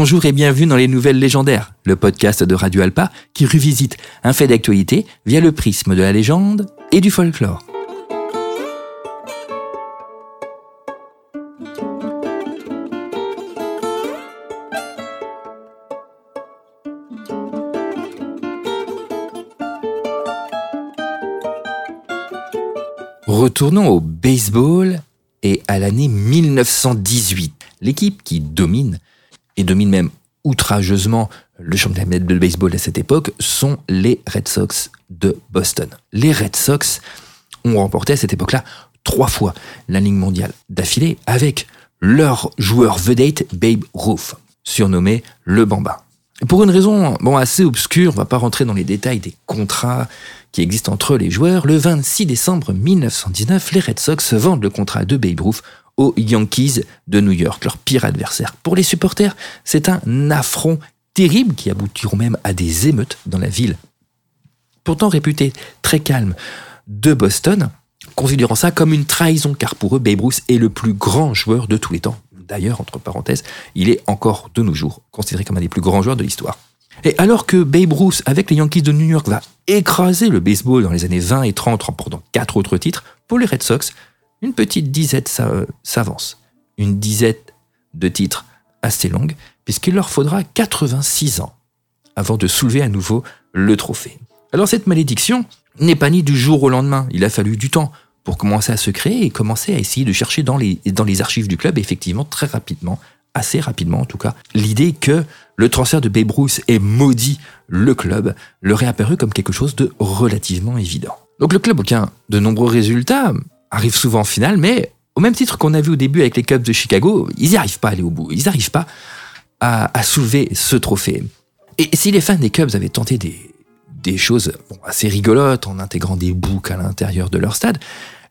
Bonjour et bienvenue dans les Nouvelles Légendaires, le podcast de Radio Alpa qui revisite un fait d'actualité via le prisme de la légende et du folklore. Retournons au baseball et à l'année 1918. L'équipe qui domine, et domine même outrageusement le championnat de baseball à cette époque, sont les Red Sox de Boston. Les Red Sox ont remporté à cette époque-là trois fois la Ligue mondiale d'affilée avec leur joueur vedette Babe Ruth, surnommé le Bamba. Pour une raison bon, assez obscure, on va pas rentrer dans les détails des contrats qui existent entre les joueurs, le 26 décembre 1919, les Red Sox vendent le contrat de Babe Ruth aux Yankees de New York, leur pire adversaire. Pour les supporters, c'est un affront terrible qui aboutiront même à des émeutes dans la ville. Pourtant réputé très calme de Boston, considérant ça comme une trahison, car pour eux, Babe Ruth est le plus grand joueur de tous les temps. D'ailleurs, entre parenthèses, il est encore de nos jours considéré comme un des plus grands joueurs de l'histoire. Et alors que Babe Ruth, avec les Yankees de New York, va écraser le baseball dans les années 20 et 30, remportant quatre autres titres, pour les Red Sox, une petite disette s'avance. Une disette de titres assez longue, puisqu'il leur faudra 86 ans avant de soulever à nouveau le trophée. Alors cette malédiction n'est pas née du jour au lendemain, il a fallu du temps pour commencer à se créer et commencer à essayer de chercher dans les, archives du club, effectivement, très rapidement, assez rapidement en tout cas, l'idée que le transfert de Babe Ruth ait maudit le club leur est apparu comme quelque chose de relativement évident. Donc le club aucun de nombreux résultats, arrive souvent en finale, mais au même titre qu'on a vu au début avec les Cubs de Chicago, ils n'y arrivent pas à aller au bout, ils n'arrivent pas à, soulever ce trophée. Et si les fans des Cubs avaient tenté des, des choses assez rigolotes en intégrant des boucs à l'intérieur de leur stade,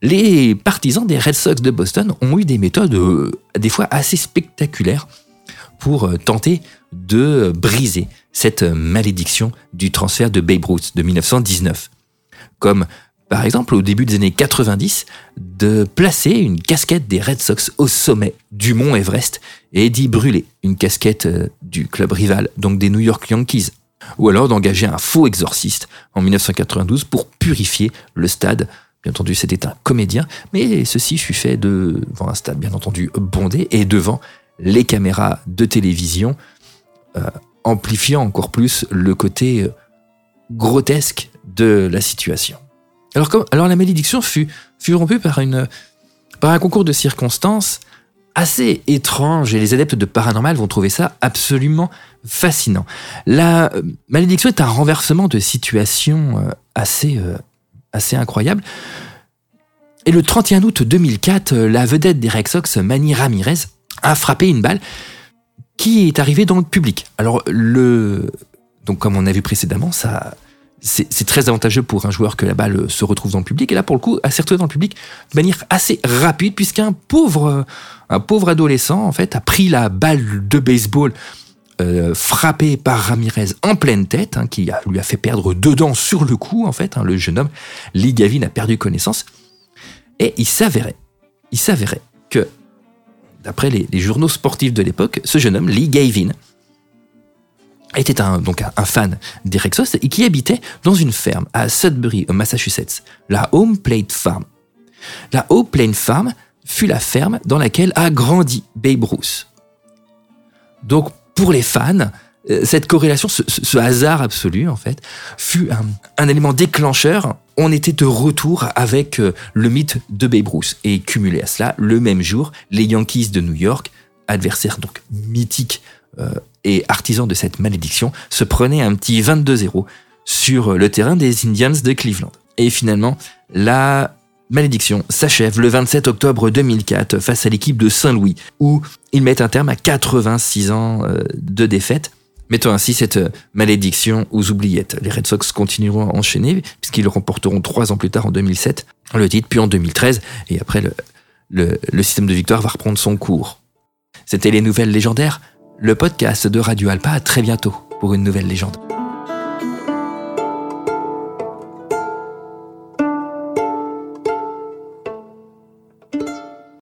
les partisans des Red Sox de Boston ont eu des méthodes euh, des fois assez spectaculaires pour euh, tenter de briser cette malédiction du transfert de Babe Ruth de 1919. Comme par exemple au début des années 90, de placer une casquette des Red Sox au sommet du mont Everest et d'y brûler une casquette euh, du club rival, donc des New York Yankees. Ou alors d'engager un faux exorciste en 1992 pour purifier le stade Bien entendu, c'était un comédien, mais ceci fut fait devant un stade, bien entendu, bondé et devant les caméras de télévision, euh, amplifiant encore plus le côté euh, grotesque de la situation. Alors, la malédiction fut, rompue par, un concours de circonstances assez étrange et les adeptes de paranormal vont trouver ça absolument fascinant. La euh, malédiction est un renversement de situation assez, assez incroyable. Et le 31 août 2004, la vedette des Red Sox, Manny Ramirez, a frappé une balle qui est arrivée dans le public. Alors, le, donc comme on a vu précédemment, ça, c'est très avantageux pour un joueur que la balle se retrouve dans le public. Et là, pour le coup, elle s'est retrouvée dans le public de manière assez rapide, puisqu'un pauvre, un pauvre adolescent, en fait, a pris la balle de baseball euh, frappé par Ramirez en pleine tête, hein, qui lui a fait perdre deux dents sur le coup, en fait. Hein, le jeune homme, Lee Gavin, a perdu connaissance. Et il s'avérait, il s'avérait que, d'après les, journaux sportifs de l'époque, ce jeune homme, Lee Gavin, était un, fan des Rexos et qui habitait dans une ferme à Sudbury, au Massachusetts, la Home Plate Farm. La Home Plate Farm fut la ferme dans laquelle a grandi Babe Ruth. Donc pour les fans, euh, cette corrélation, ce, hasard absolu, en fait, fut un, élément déclencheur. On était de retour avec euh, le mythe de Babe Ruth. Et cumulé à cela, le même jour, les Yankees de New York, adversaires donc mythiques euh, et artisans de cette malédiction, se prenaient un petit 22-0 sur le terrain des Indians de Cleveland. Et finalement, la malédiction s'achève le 27 octobre 2004 face à l'équipe de Saint-Louis, où ils mettent un terme à 86 ans euh, de défaite, mettant ainsi cette malédiction aux oubliettes. Les Red Sox continueront à enchaîner, puisqu'ils remporteront trois ans plus tard en 2007 le titre, puis en 2013, et après le, le système de victoire va reprendre son cours. C'était les nouvelles légendaires, le podcast de Radio Alpa. À très bientôt pour une nouvelle légende.